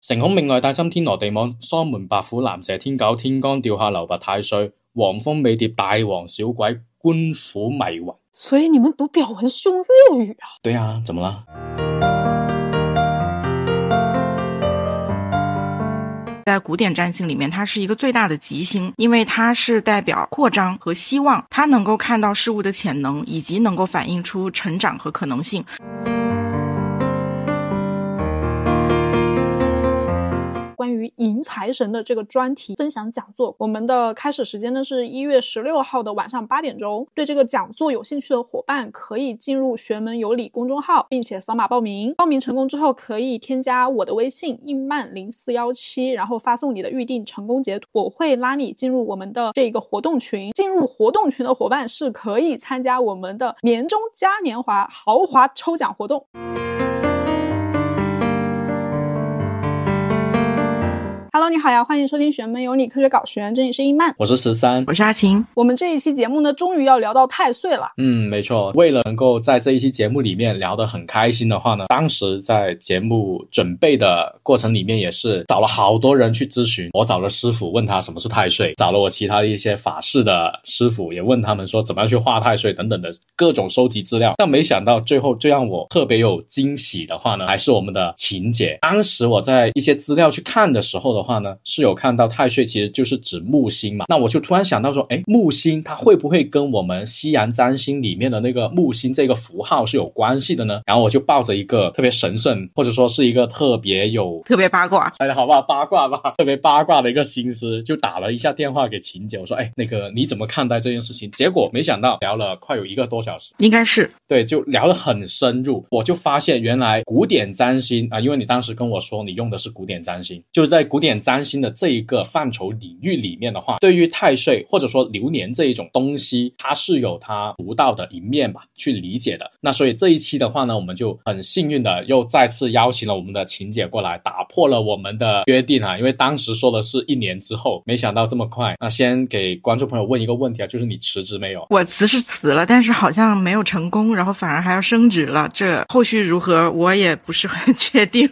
成孔命外帶心天羅地網，喪門白虎藍蛇天狗天干掉下流拔太歲，黃蜂尾蝶大王小鬼官府迷魂。所以你们讀表文是用粵語啊？對啊，怎麼啦？在古典占星裏面，它是一個最大的吉星，因為它是代表擴張和希望，它能夠看到事物的潛能，以及能夠反映出成長和可能性。于迎财神的这个专题分享讲座，我们的开始时间呢是一月十六号的晚上八点钟。对这个讲座有兴趣的伙伴，可以进入玄门有礼公众号，并且扫码报名。报名成功之后，可以添加我的微信應曼零四幺七，然后发送你的预定成功截图，我会拉你进入我们的这个活动群。进入活动群的伙伴是可以参加我们的年终嘉年华豪华抽奖活动。Hello，你好呀，欢迎收听玄门有你科学搞玄，这里是伊曼，我是十三，我是阿晴。我们这一期节目呢，终于要聊到太岁了。嗯，没错。为了能够在这一期节目里面聊得很开心的话呢，当时在节目准备的过程里面，也是找了好多人去咨询。我找了师傅问他什么是太岁，找了我其他的一些法事的师傅，也问他们说怎么样去画太岁等等的各种收集资料。但没想到最后最让我特别有惊喜的话呢，还是我们的晴姐。当时我在一些资料去看的时候的話呢，是有看到太岁其实就是指木星嘛，那我就突然想到说，哎，木星它会不会跟我们西洋占星里面的那个木星这个符号是有关系的呢？然后我就抱着一个特别神圣，或者说是一个特别有特别八卦，猜的好不好？八卦吧，特别八卦的一个心思，就打了一下电话给秦姐，我说，哎，那个你怎么看待这件事情？结果没想到聊了快有一个多小时，应该是对，就聊得很深入，我就发现原来古典占星啊，因为你当时跟我说你用的是古典占星，就是在古典占星。的这一个范畴领域里面的话，对于太岁或者说流年这一种东西，它是有它独到的一面吧，去理解的。那所以这一期的话呢，我们就很幸运的又再次邀请了我们的晴姐过来，打破了我们的约定啊。因为当时说的是一年之后，没想到这么快。那先给观众朋友问一个问题啊，就是你辞职没有？我辞是辞了，但是好像没有成功，然后反而还要升职了。这后续如何，我也不是很 确定，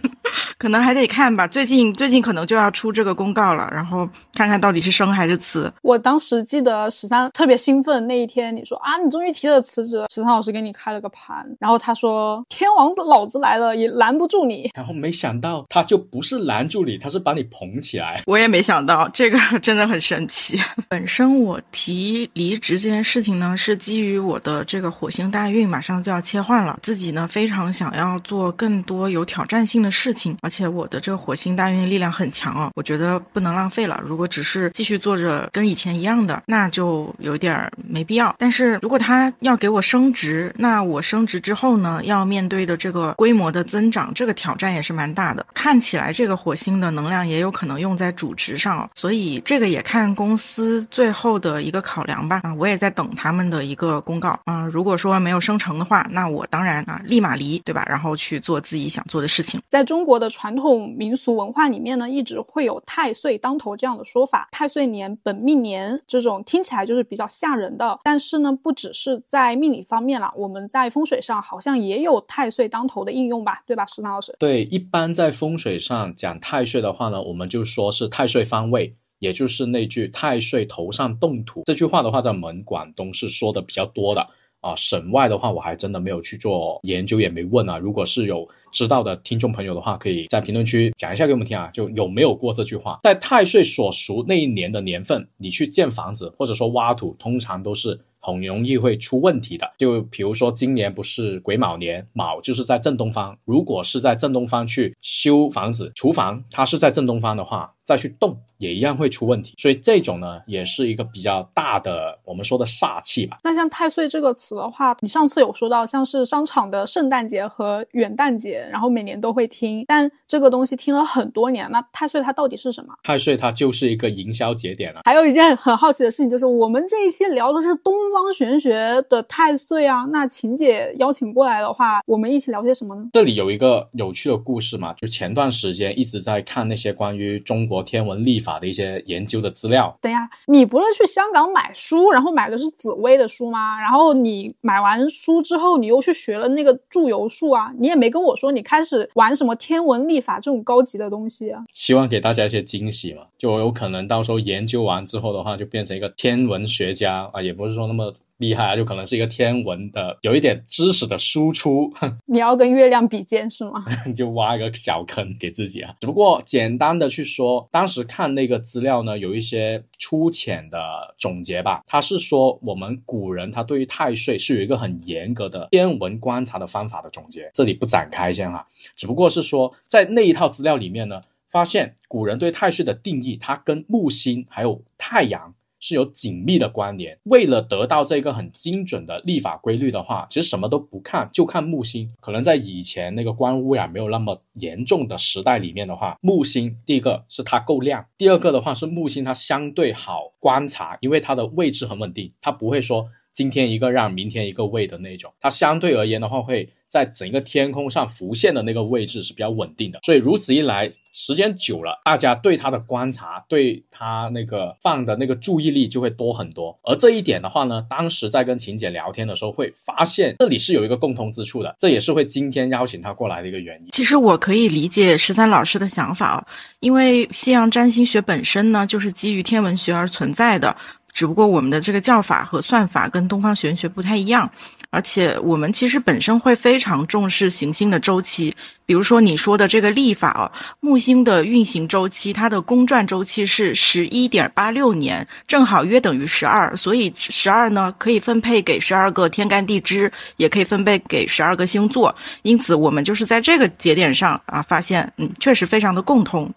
可能还得看吧。最近最近可能就要出这个。公告了，然后看看到底是升还是辞。我当时记得十三特别兴奋那一天，你说啊，你终于提了辞职。十三老师给你开了个盘，然后他说天王老子来了也拦不住你。然后没想到他就不是拦住你，他是把你捧起来。我也没想到这个 真的很神奇。本身我提离职这件事情呢，是基于我的这个火星大运马上就要切换了，自己呢非常想要做更多有挑战性的事情，而且我的这个火星大运力量很强哦，我觉得。不能浪费了。如果只是继续做着跟以前一样的，那就有点没必要。但是如果他要给我升职，那我升职之后呢，要面对的这个规模的增长，这个挑战也是蛮大的。看起来这个火星的能量也有可能用在主职上，所以这个也看公司最后的一个考量吧。啊，我也在等他们的一个公告。啊，如果说没有升成的话，那我当然啊立马离，对吧？然后去做自己想做的事情。在中国的传统民俗文化里面呢，一直会有太岁当头这样的说法，太岁年、本命年这种听起来就是比较吓人的。但是呢，不只是在命理方面啦，我们在风水上好像也有太岁当头的应用吧？对吧，石堂老师？对，一般在风水上讲太岁的话呢，我们就说是太岁方位，也就是那句“太岁头上动土”这句话的话，在我们广东是说的比较多的。啊，省外的话，我还真的没有去做研究，也没问啊。如果是有知道的听众朋友的话，可以在评论区讲一下给我们听啊。就有没有过这句话？在太岁所熟那一年的年份，你去建房子或者说挖土，通常都是很容易会出问题的。就比如说今年不是癸卯年，卯就是在正东方，如果是在正东方去修房子，厨房它是在正东方的话，再去动。也一样会出问题，所以这种呢，也是一个比较大的我们说的煞气吧。那像太岁这个词的话，你上次有说到，像是商场的圣诞节和元旦节，然后每年都会听，但这个东西听了很多年，那太岁它到底是什么？太岁它就是一个营销节点了。还有一件很好奇的事情，就是我们这一期聊的是东方玄学的太岁啊。那秦姐邀请过来的话，我们一起聊些什么呢？这里有一个有趣的故事嘛，就前段时间一直在看那些关于中国天文历法的一些研究的资料。等下，你不是去香港买书，然后买的是紫薇的书吗？然后你买完书之后，你又去学了那个祝由术啊？你也没跟我说你开始玩什么天文历法这种高级的东西啊？希望给大家一些惊喜嘛，就有可能到时候研究完之后的话，就变成一个天文学家啊，也不是说那么。厉害啊，就可能是一个天文的，有一点知识的输出。你要跟月亮比肩是吗？就挖一个小坑给自己啊。只不过简单的去说，当时看那个资料呢，有一些粗浅的总结吧。他是说我们古人他对于太岁是有一个很严格的天文观察的方法的总结，这里不展开先哈。只不过是说在那一套资料里面呢，发现古人对太岁的定义，它跟木星还有太阳。是有紧密的关联。为了得到这个很精准的历法规律的话，其实什么都不看，就看木星。可能在以前那个光污染没有那么严重的时代里面的话，木星第一个是它够亮，第二个的话是木星它相对好观察，因为它的位置很稳定，它不会说今天一个让，明天一个位的那种。它相对而言的话会。在整个天空上浮现的那个位置是比较稳定的，所以如此一来，时间久了，大家对它的观察，对它那个放的那个注意力就会多很多。而这一点的话呢，当时在跟秦姐聊天的时候，会发现这里是有一个共通之处的，这也是会今天邀请她过来的一个原因。其实我可以理解十三老师的想法哦，因为西洋占星学本身呢，就是基于天文学而存在的，只不过我们的这个叫法和算法跟东方玄学不太一样。而且我们其实本身会非常重视行星的周期，比如说你说的这个历法哦，木星的运行周期，它的公转周期是十一点八六年，正好约等于十二，所以十二呢可以分配给十二个天干地支，也可以分配给十二个星座，因此我们就是在这个节点上啊，发现嗯，确实非常的共通。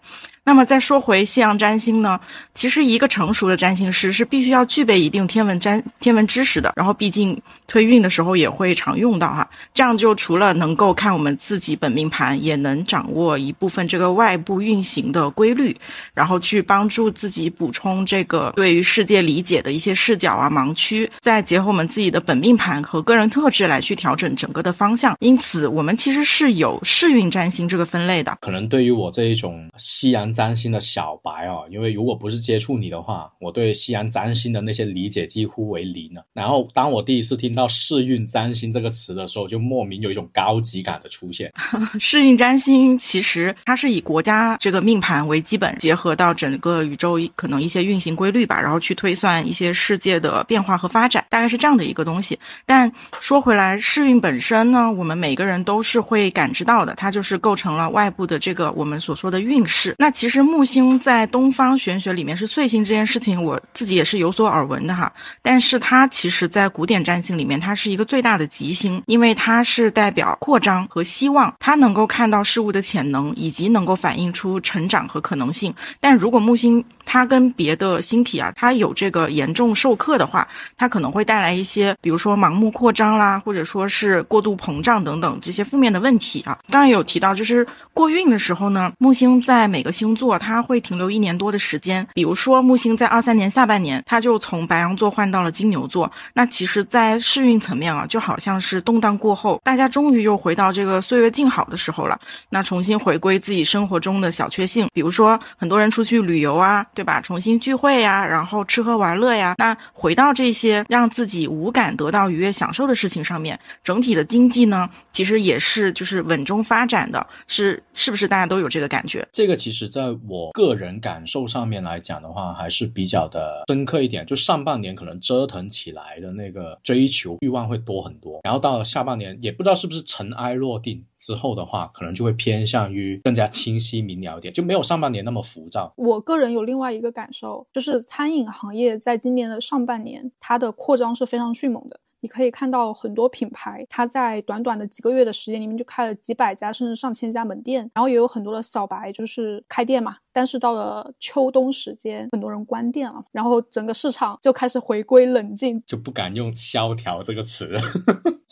那么再说回西洋占星呢，其实一个成熟的占星师是必须要具备一定天文占天文知识的。然后毕竟推运的时候也会常用到哈，这样就除了能够看我们自己本命盘，也能掌握一部分这个外部运行的规律，然后去帮助自己补充这个对于世界理解的一些视角啊盲区，再结合我们自己的本命盘和个人特质来去调整整个的方向。因此，我们其实是有世运占星这个分类的。可能对于我这一种西洋。占星的小白哦，因为如果不是接触你的话，我对西洋占星的那些理解几乎为零了。然后当我第一次听到世运占星这个词的时候，就莫名有一种高级感的出现。世运占星其实它是以国家这个命盘为基本，结合到整个宇宙可能一些运行规律吧，然后去推算一些世界的变化和发展，大概是这样的一个东西。但说回来，世运本身呢，我们每个人都是会感知到的，它就是构成了外部的这个我们所说的运势。那其其实木星在东方玄学里面是岁星这件事情，我自己也是有所耳闻的哈。但是它其实，在古典占星里面，它是一个最大的吉星，因为它是代表扩张和希望，它能够看到事物的潜能，以及能够反映出成长和可能性。但如果木星它跟别的星体啊，它有这个严重授课的话，它可能会带来一些，比如说盲目扩张啦，或者说是过度膨胀等等这些负面的问题啊。刚刚有提到，就是过运的时候呢，木星在每个星座它。会停留一年多的时间，比如说木星在二三年下半年，它就从白羊座换到了金牛座。那其实，在世运层面啊，就好像是动荡过后，大家终于又回到这个岁月静好的时候了。那重新回归自己生活中的小确幸，比如说很多人出去旅游啊，对吧？重新聚会呀，然后吃喝玩乐呀。那回到这些让自己无感得到愉悦享受的事情上面，整体的经济呢，其实也是就是稳中发展的，是是不是大家都有这个感觉？这个其实在在我。个人感受上面来讲的话，还是比较的深刻一点。就上半年可能折腾起来的那个追求欲望会多很多，然后到了下半年，也不知道是不是尘埃落定之后的话，可能就会偏向于更加清晰明了一点，就没有上半年那么浮躁。我个人有另外一个感受，就是餐饮行业在今年的上半年，它的扩张是非常迅猛的。你可以看到很多品牌，它在短短的几个月的时间里面就开了几百家甚至上千家门店，然后也有很多的小白就是开店嘛。但是到了秋冬时间，很多人关店了，然后整个市场就开始回归冷静，就不敢用萧条这个词。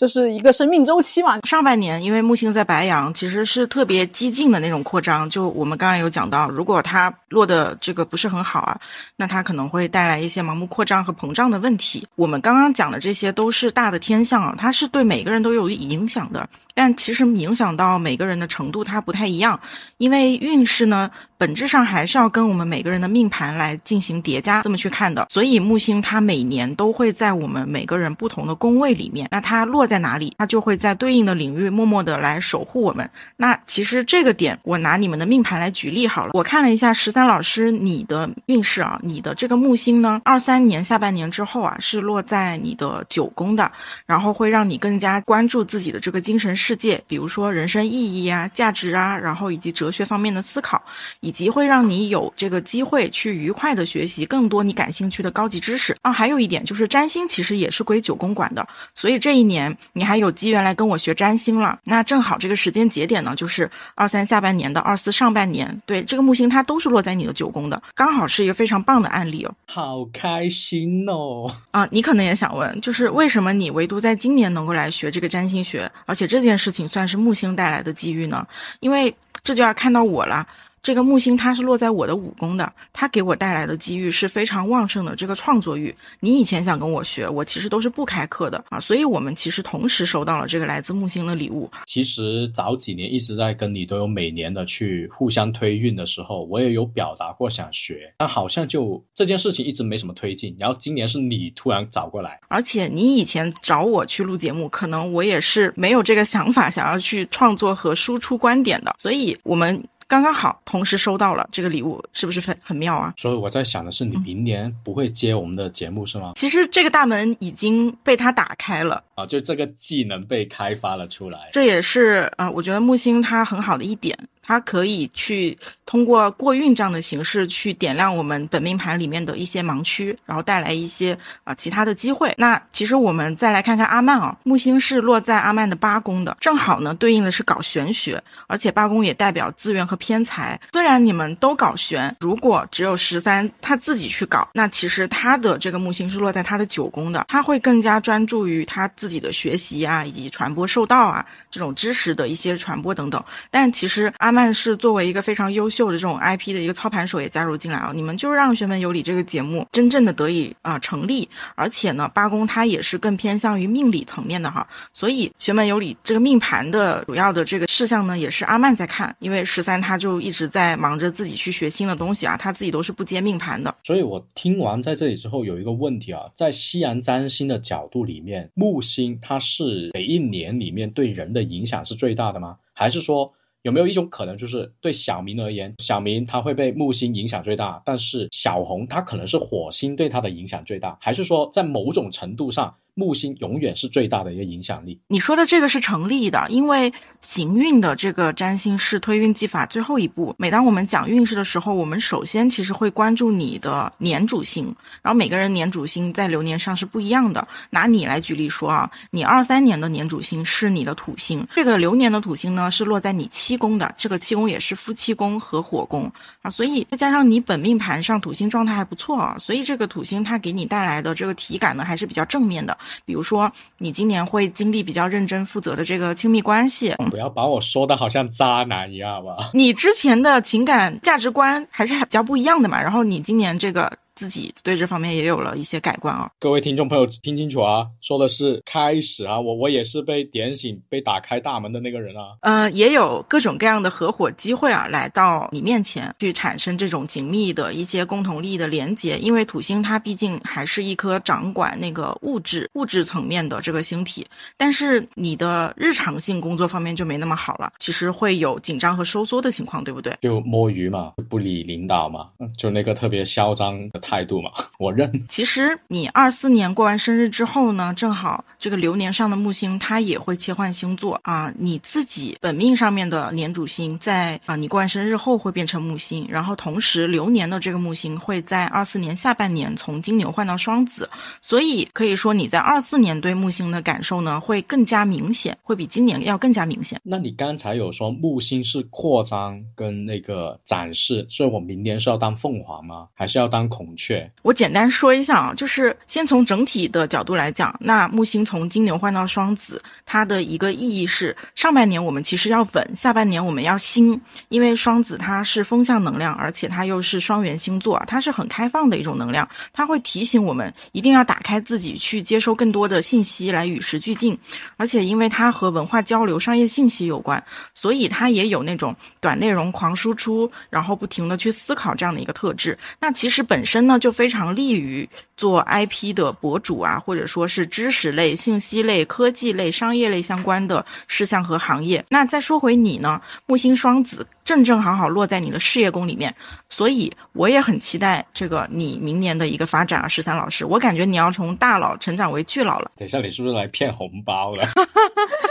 就是一个生命周期嘛。上半年因为木星在白羊，其实是特别激进的那种扩张。就我们刚刚有讲到，如果它落的这个不是很好啊，那它可能会带来一些盲目扩张和膨胀的问题。我们刚刚讲的这些都是大的天象啊，它是对每个人都有影响的。但其实影响到每个人的程度它不太一样，因为运势呢本质上还是要跟我们每个人的命盘来进行叠加这么去看的。所以木星它每年都会在我们每个人不同的宫位里面，那它落在哪里，它就会在对应的领域默默的来守护我们。那其实这个点，我拿你们的命盘来举例好了。我看了一下十三老师你的运势啊，你的这个木星呢，二三年下半年之后啊是落在你的九宫的，然后会让你更加关注自己的这个精神。世界，比如说人生意义啊、价值啊，然后以及哲学方面的思考，以及会让你有这个机会去愉快的学习更多你感兴趣的高级知识啊。还有一点就是占星其实也是归九宫管的，所以这一年你还有机缘来跟我学占星了。那正好这个时间节点呢，就是二三下半年的二四上半年，对这个木星它都是落在你的九宫的，刚好是一个非常棒的案例哦。好开心哦！啊，你可能也想问，就是为什么你唯独在今年能够来学这个占星学，而且这件。这件事情算是木星带来的机遇呢，因为这就要看到我了。这个木星它是落在我的五宫的，它给我带来的机遇是非常旺盛的。这个创作欲，你以前想跟我学，我其实都是不开课的啊。所以，我们其实同时收到了这个来自木星的礼物。其实早几年一直在跟你都有每年的去互相推运的时候，我也有表达过想学，但好像就这件事情一直没什么推进。然后今年是你突然找过来，而且你以前找我去录节目，可能我也是没有这个想法，想要去创作和输出观点的。所以，我们。刚刚好，同时收到了这个礼物，是不是很很妙啊？所以我在想的是，你明年不会接我们的节目是吗？其实这个大门已经被他打开了啊，就这个技能被开发了出来。这也是啊，我觉得木星它很好的一点。它可以去通过过运这样的形式去点亮我们本命盘里面的一些盲区，然后带来一些啊其他的机会。那其实我们再来看看阿曼啊，木星是落在阿曼的八宫的，正好呢对应的是搞玄学，而且八宫也代表资源和偏财。虽然你们都搞玄，如果只有十三他自己去搞，那其实他的这个木星是落在他的九宫的，他会更加专注于他自己的学习啊，以及传播受道啊这种知识的一些传播等等。但其实阿阿曼。是作为一个非常优秀的这种 IP 的一个操盘手也加入进来啊，你们就让《玄门有理》这个节目真正的得以啊成立，而且呢，八宫它也是更偏向于命理层面的哈，所以《玄门有理》这个命盘的主要的这个事项呢，也是阿曼在看，因为十三他就一直在忙着自己去学新的东西啊，他自己都是不接命盘的。所以我听完在这里之后有一个问题啊，在西洋占星的角度里面，木星它是每一年里面对人的影响是最大的吗？还是说？有没有一种可能，就是对小明而言，小明他会被木星影响最大，但是小红他可能是火星对他的影响最大，还是说在某种程度上？木星永远是最大的一个影响力。你说的这个是成立的，因为行运的这个占星是推运技法最后一步。每当我们讲运势的时候，我们首先其实会关注你的年主星，然后每个人年主星在流年上是不一样的。拿你来举例说啊，你二三年的年主星是你的土星，这个流年的土星呢是落在你七宫的，这个七宫也是夫妻宫和火宫啊，所以再加上你本命盘上土星状态还不错啊，所以这个土星它给你带来的这个体感呢还是比较正面的。比如说，你今年会经历比较认真负责的这个亲密关系，不要把我说的好像渣男一样吧？你之前的情感价值观还是比较不一样的嘛，然后你今年这个。自己对这方面也有了一些改观啊！各位听众朋友听清楚啊，说的是开始啊，我我也是被点醒、被打开大门的那个人啊。呃，也有各种各样的合伙机会啊，来到你面前去产生这种紧密的一些共同利益的连接。因为土星它毕竟还是一颗掌管那个物质物质层面的这个星体，但是你的日常性工作方面就没那么好了，其实会有紧张和收缩的情况，对不对？就摸鱼嘛，不理领导嘛，就那个特别嚣张的。态度嘛，我认。其实你二四年过完生日之后呢，正好这个流年上的木星它也会切换星座啊。你自己本命上面的年主星在啊，你过完生日后会变成木星，然后同时流年的这个木星会在二四年下半年从金牛换到双子，所以可以说你在二四年对木星的感受呢会更加明显，会比今年要更加明显。那你刚才有说木星是扩张跟那个展示，所以我明年是要当凤凰吗？还是要当孔？确。我简单说一下啊，就是先从整体的角度来讲，那木星从金牛换到双子，它的一个意义是上半年我们其实要稳，下半年我们要新，因为双子它是风象能量，而且它又是双元星座，它是很开放的一种能量，它会提醒我们一定要打开自己去接收更多的信息来与时俱进，而且因为它和文化交流、商业信息有关，所以它也有那种短内容狂输出，然后不停的去思考这样的一个特质。那其实本身呢就非常利于做 IP 的博主啊，或者说是知识类、信息类、科技类、商业类相关的事项和行业。那再说回你呢，木星双子正正好好落在你的事业宫里面，所以我也很期待这个你明年的一个发展啊，十三老师，我感觉你要从大佬成长为巨佬了。等一下，你是不是来骗红包了？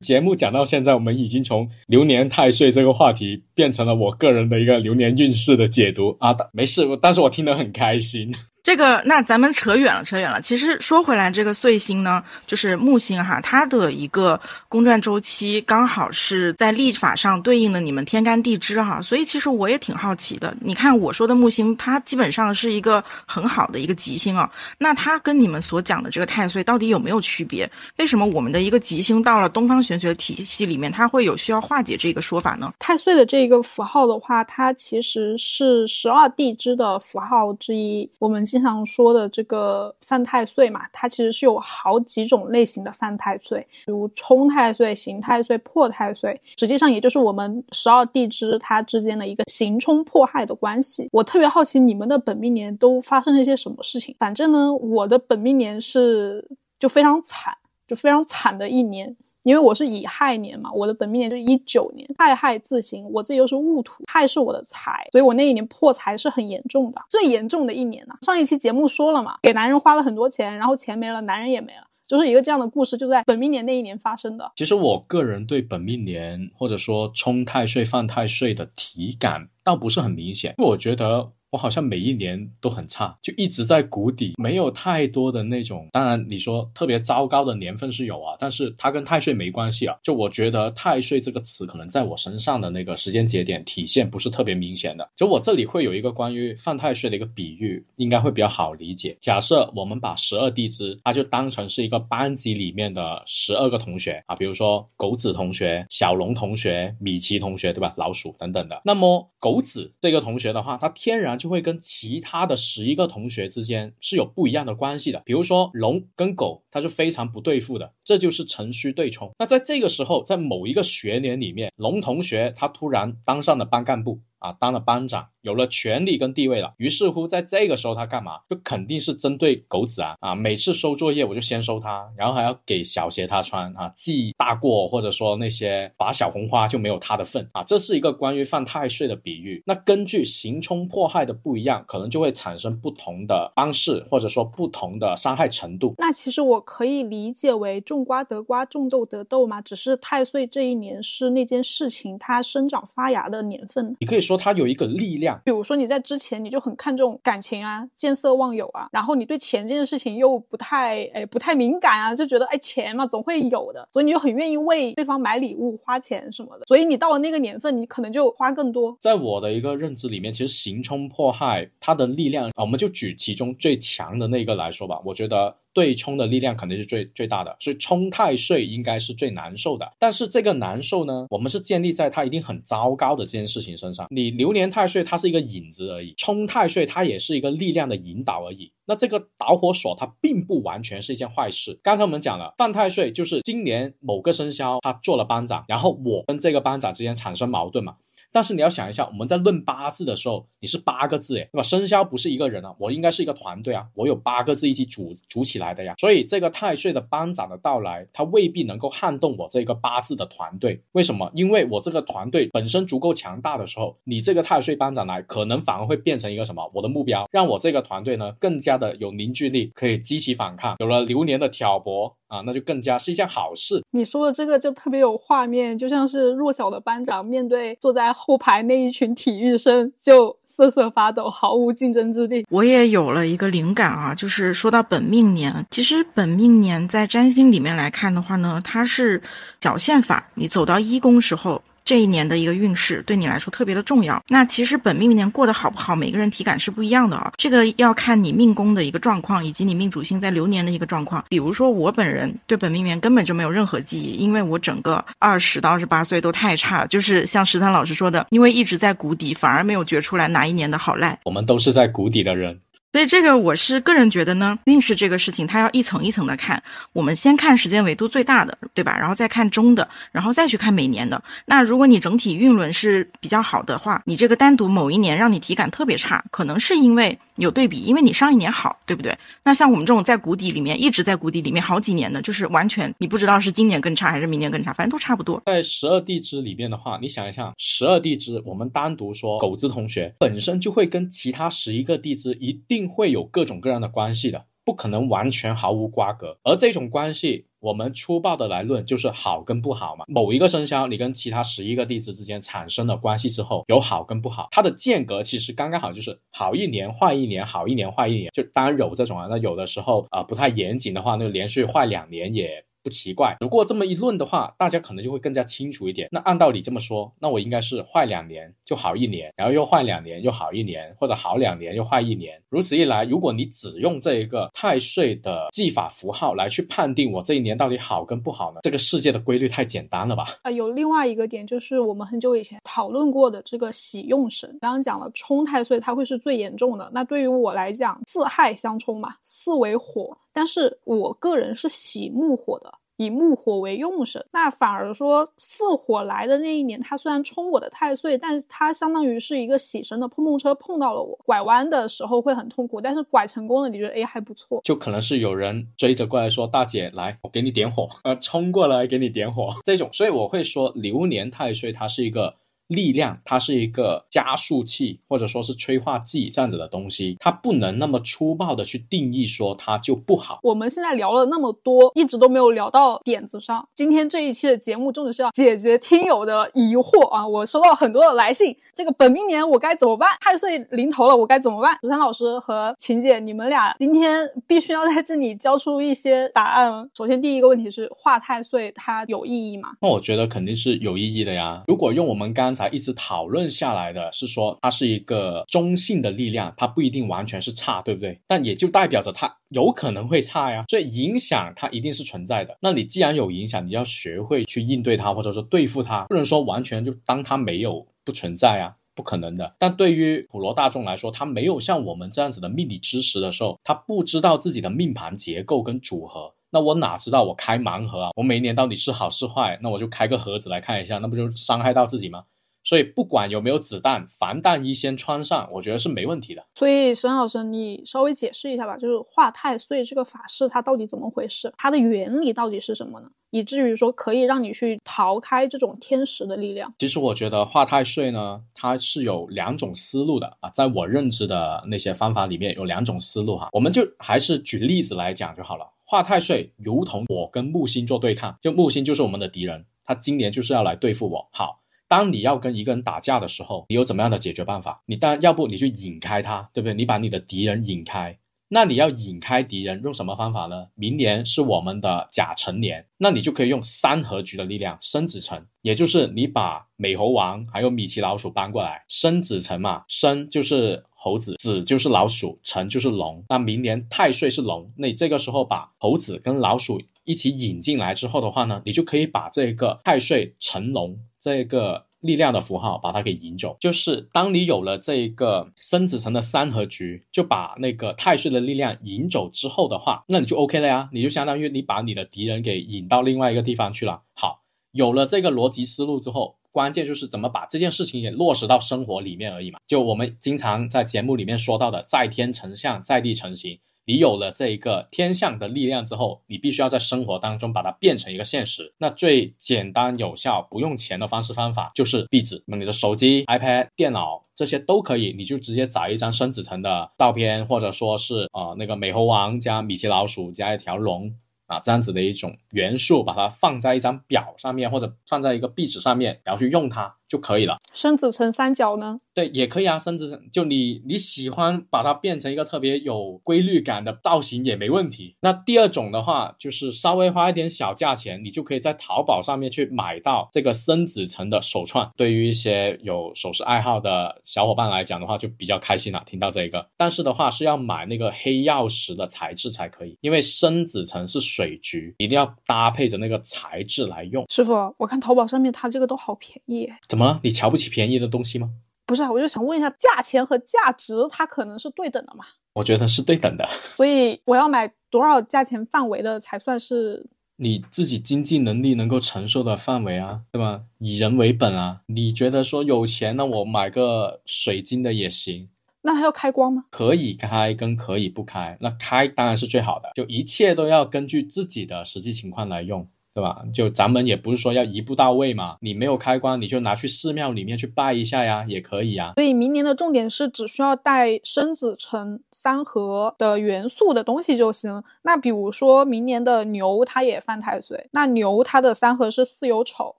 节目讲到现在，我们已经从流年太岁这个话题变成了我个人的一个流年运势的解读啊，没事，但是我听得很开心。这个，那咱们扯远了，扯远了。其实说回来，这个岁星呢，就是木星哈，它的一个公转周期刚好是在历法上对应的你们天干地支哈，所以其实我也挺好奇的。你看我说的木星，它基本上是一个很好的一个吉星啊，那它跟你们所讲的这个太岁到底有没有区别？为什么我们的一个吉星到了东方玄学体系里面，它会有需要化解这个说法呢？太岁的这个符号的话，它其实是十二地支的符号之一，我们今经常说的这个犯太岁嘛，它其实是有好几种类型的犯太岁，比如冲太岁、刑太岁、破太岁，实际上也就是我们十二地支它之间的一个刑冲破害的关系。我特别好奇你们的本命年都发生了一些什么事情。反正呢，我的本命年是就非常惨，就非常惨的一年。因为我是乙亥年嘛，我的本命年就是一九年，亥亥自刑，我自己又是戊土，亥是我的财，所以我那一年破财是很严重的，最严重的一年呢。上一期节目说了嘛，给男人花了很多钱，然后钱没了，男人也没了，就是一个这样的故事，就在本命年那一年发生的。其实我个人对本命年或者说冲太岁、犯太岁的体感倒不是很明显，因为我觉得。我好像每一年都很差，就一直在谷底，没有太多的那种。当然，你说特别糟糕的年份是有啊，但是它跟太岁没关系啊。就我觉得太岁这个词可能在我身上的那个时间节点体现不是特别明显的。就我这里会有一个关于犯太岁的一个比喻，应该会比较好理解。假设我们把十二地支，它就当成是一个班级里面的十二个同学啊，比如说狗子同学、小龙同学、米奇同学，对吧？老鼠等等的。那么狗子这个同学的话，他天然就会跟其他的十一个同学之间是有不一样的关系的，比如说龙跟狗，它是非常不对付的，这就是辰戌对冲。那在这个时候，在某一个学年里面，龙同学他突然当上了班干部。啊，当了班长，有了权力跟地位了，于是乎在这个时候他干嘛？就肯定是针对狗子啊啊！每次收作业我就先收他，然后还要给小鞋他穿啊，记大过或者说那些罚小红花就没有他的份啊！这是一个关于犯太岁的比喻。那根据刑冲迫害的不一样，可能就会产生不同的方式，或者说不同的伤害程度。那其实我可以理解为种瓜得瓜，种豆得豆嘛，只是太岁这一年是那件事情它生长发芽的年份。你可以。说他有一个力量，比如说你在之前你就很看重感情啊，见色忘友啊，然后你对钱这件事情又不太哎不太敏感啊，就觉得哎钱嘛总会有的，所以你就很愿意为对方买礼物花钱什么的，所以你到了那个年份，你可能就花更多。在我的一个认知里面，其实行冲迫害它的力量啊，我们就举其中最强的那个来说吧，我觉得。对冲的力量肯定是最最大的，所以冲太岁应该是最难受的。但是这个难受呢，我们是建立在它一定很糟糕的这件事情身上。你流年太岁它是一个引子而已，冲太岁它也是一个力量的引导而已。那这个导火索它并不完全是一件坏事。刚才我们讲了，犯太岁就是今年某个生肖他做了班长，然后我跟这个班长之间产生矛盾嘛。但是你要想一下，我们在论八字的时候，你是八个字，诶，对吧？生肖不是一个人啊，我应该是一个团队啊，我有八个字一起组组起来的呀。所以这个太岁的班长的到来，他未必能够撼动我这个八字的团队。为什么？因为我这个团队本身足够强大的时候，你这个太岁班长来，可能反而会变成一个什么？我的目标，让我这个团队呢更加的有凝聚力，可以激起反抗。有了流年的挑拨。啊，那就更加是一件好事。你说的这个就特别有画面，就像是弱小的班长面对坐在后排那一群体育生，就瑟瑟发抖，毫无竞争之力。我也有了一个灵感啊，就是说到本命年，其实本命年在占星里面来看的话呢，它是小线法。你走到一宫时候。这一年的一个运势对你来说特别的重要。那其实本命年过得好不好，每个人体感是不一样的啊，这个要看你命宫的一个状况，以及你命主星在流年的一个状况。比如说我本人对本命年根本就没有任何记忆，因为我整个二十到二十八岁都太差了，就是像十三老师说的，因为一直在谷底，反而没有觉出来哪一年的好赖。我们都是在谷底的人。所以这个我是个人觉得呢，运势这个事情它要一层一层的看。我们先看时间维度最大的，对吧？然后再看中的，然后再去看每年的。那如果你整体运轮是比较好的话，你这个单独某一年让你体感特别差，可能是因为有对比，因为你上一年好，对不对？那像我们这种在谷底里面一直在谷底里面好几年的，就是完全你不知道是今年更差还是明年更差，反正都差不多。在十二地支里面的话，你想一下，十二地支我们单独说狗子同学本身就会跟其他十一个地支一定定会有各种各样的关系的，不可能完全毫无瓜葛。而这种关系，我们粗暴的来论，就是好跟不好嘛。某一个生肖，你跟其他十一个地支之间产生了关系之后，有好跟不好，它的间隔其实刚刚好，就是好一年坏一年，好一年坏一年。就当然有这种啊，那有的时候啊不太严谨的话，那连续坏两年也。不奇怪，如果这么一论的话，大家可能就会更加清楚一点。那按道理这么说，那我应该是坏两年就好一年，然后又坏两年又好一年，或者好两年又坏一年。如此一来，如果你只用这一个太岁的技法符号来去判定我这一年到底好跟不好呢？这个世界的规律太简单了吧？啊，有另外一个点就是我们很久以前讨论过的这个喜用神，刚刚讲了冲太岁它会是最严重的。那对于我来讲，四害相冲嘛，四为火。但是我个人是喜木火的，以木火为用神，那反而说巳火来的那一年，它虽然冲我的太岁，但它相当于是一个喜神的碰碰车碰到了我，拐弯的时候会很痛苦，但是拐成功了，你觉得哎还不错，就可能是有人追着过来说大姐来，我给你点火，呃，冲过来给你点火。这种，所以我会说流年太岁它是一个。力量，它是一个加速器，或者说是催化剂这样子的东西，它不能那么粗暴的去定义说它就不好。我们现在聊了那么多，一直都没有聊到点子上。今天这一期的节目重点是要解决听友的疑惑啊！我收到很多的来信，这个本命年我该怎么办？太岁临头了，我该怎么办？十三老师和秦姐，你们俩今天必须要在这里交出一些答案。首先，第一个问题是画太岁它有意义吗？那我觉得肯定是有意义的呀。如果用我们刚才一直讨论下来的是说，它是一个中性的力量，它不一定完全是差，对不对？但也就代表着它有可能会差呀，所以影响它一定是存在的。那你既然有影响，你要学会去应对它，或者说对付它，不能说完全就当它没有不存在啊，不可能的。但对于普罗大众来说，他没有像我们这样子的命理知识的时候，他不知道自己的命盘结构跟组合。那我哪知道我开盲盒啊？我每年到底是好是坏？那我就开个盒子来看一下，那不就伤害到自己吗？所以不管有没有子弹，防弹衣先穿上，我觉得是没问题的。所以沈老师，你稍微解释一下吧，就是化太岁这个法式它到底怎么回事？它的原理到底是什么呢？以至于说可以让你去逃开这种天时的力量。其实我觉得化太岁呢，它是有两种思路的啊，在我认知的那些方法里面有两种思路哈，我们就还是举例子来讲就好了。化太岁如同我跟木星做对抗，就木星就是我们的敌人，他今年就是要来对付我。好。当你要跟一个人打架的时候，你有怎么样的解决办法？你当然要不你就引开他，对不对？你把你的敌人引开。那你要引开敌人，用什么方法呢？明年是我们的甲辰年，那你就可以用三合局的力量，生子辰，也就是你把美猴王还有米奇老鼠搬过来，生子辰嘛，生就是猴子，子就是老鼠，辰就是龙。那明年太岁是龙，那你这个时候把猴子跟老鼠一起引进来之后的话呢，你就可以把这个太岁成龙。这个力量的符号把它给引走，就是当你有了这一个生子辰的三合局，就把那个太岁的力量引走之后的话，那你就 OK 了呀，你就相当于你把你的敌人给引到另外一个地方去了。好，有了这个逻辑思路之后，关键就是怎么把这件事情也落实到生活里面而已嘛。就我们经常在节目里面说到的，在天成象，在地成形。你有了这一个天象的力量之后，你必须要在生活当中把它变成一个现实。那最简单有效、不用钱的方式方法就是壁纸。那你的手机、iPad、电脑这些都可以，你就直接找一张生子成的照片，或者说是啊那个美猴王加米奇老鼠加一条龙啊这样子的一种元素，把它放在一张表上面，或者放在一个壁纸上面，然后去用它就可以了。生子成三角呢？对，也可以啊，甚至就你你喜欢把它变成一个特别有规律感的造型也没问题。那第二种的话，就是稍微花一点小价钱，你就可以在淘宝上面去买到这个深紫层的手串。对于一些有首饰爱好的小伙伴来讲的话，就比较开心了，听到这个。但是的话是要买那个黑曜石的材质才可以，因为深紫层是水菊，一定要搭配着那个材质来用。师傅，我看淘宝上面它这个都好便宜，怎么了？你瞧不起便宜的东西吗？不是啊，我就想问一下，价钱和价值它可能是对等的吗？我觉得是对等的。所以我要买多少价钱范围的才算是你自己经济能力能够承受的范围啊，对吧？以人为本啊。你觉得说有钱，那我买个水晶的也行。那它要开光吗？可以开跟可以不开，那开当然是最好的。就一切都要根据自己的实际情况来用。对吧？就咱们也不是说要一步到位嘛，你没有开关，你就拿去寺庙里面去拜一下呀，也可以呀。所以明年的重点是只需要带生子辰三合的元素的东西就行。那比如说明年的牛，它也犯太岁，那牛它的三合是巳酉丑，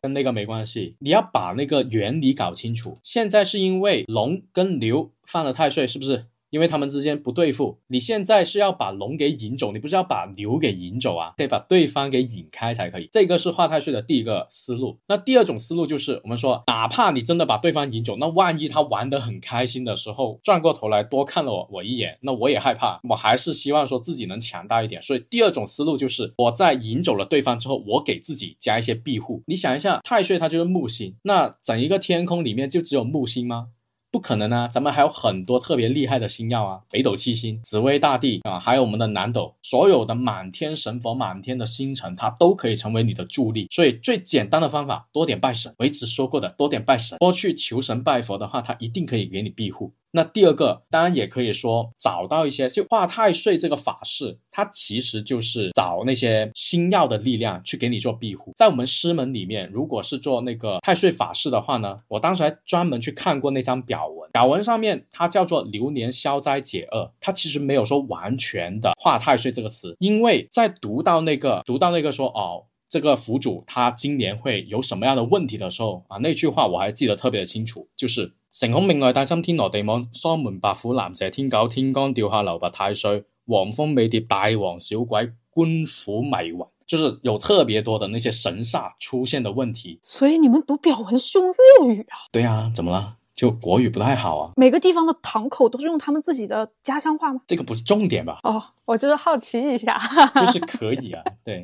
跟那个没关系。你要把那个原理搞清楚。现在是因为龙跟牛犯了太岁，是不是？因为他们之间不对付，你现在是要把龙给引走，你不是要把牛给引走啊？得把对方给引开才可以。这个是化太岁的第一个思路。那第二种思路就是，我们说，哪怕你真的把对方引走，那万一他玩得很开心的时候，转过头来多看了我我一眼，那我也害怕。我还是希望说自己能强大一点。所以第二种思路就是，我在引走了对方之后，我给自己加一些庇护。你想一下，太岁它就是木星，那整一个天空里面就只有木星吗？不可能啊！咱们还有很多特别厉害的星耀啊，北斗七星、紫微大帝啊，还有我们的南斗，所有的满天神佛、满天的星辰，它都可以成为你的助力。所以最简单的方法，多点拜神。我一直说过的，多点拜神，多去求神拜佛的话，他一定可以给你庇护。那第二个当然也可以说找到一些就化太岁这个法事，它其实就是找那些星耀的力量去给你做庇护。在我们师门里面，如果是做那个太岁法事的话呢，我当时还专门去看过那张表文，表文上面它叫做流年消灾解厄，它其实没有说完全的化太岁这个词，因为在读到那个读到那个说哦这个府主他今年会有什么样的问题的时候啊，那句话我还记得特别的清楚，就是。成孔命外带金天罗地网，双门白虎蓝蛇天狗，天干掉下流白太岁，黄蜂美蝶大王小鬼，官府迷魂，就是有特别多的那些神煞出现的问题。所以你们读表文是用粤语啊？对啊，怎么了？就国语不太好啊？每个地方的堂口都是用他们自己的家乡话吗？这个不是重点吧？哦，我就是好奇一下。就是可以啊，对，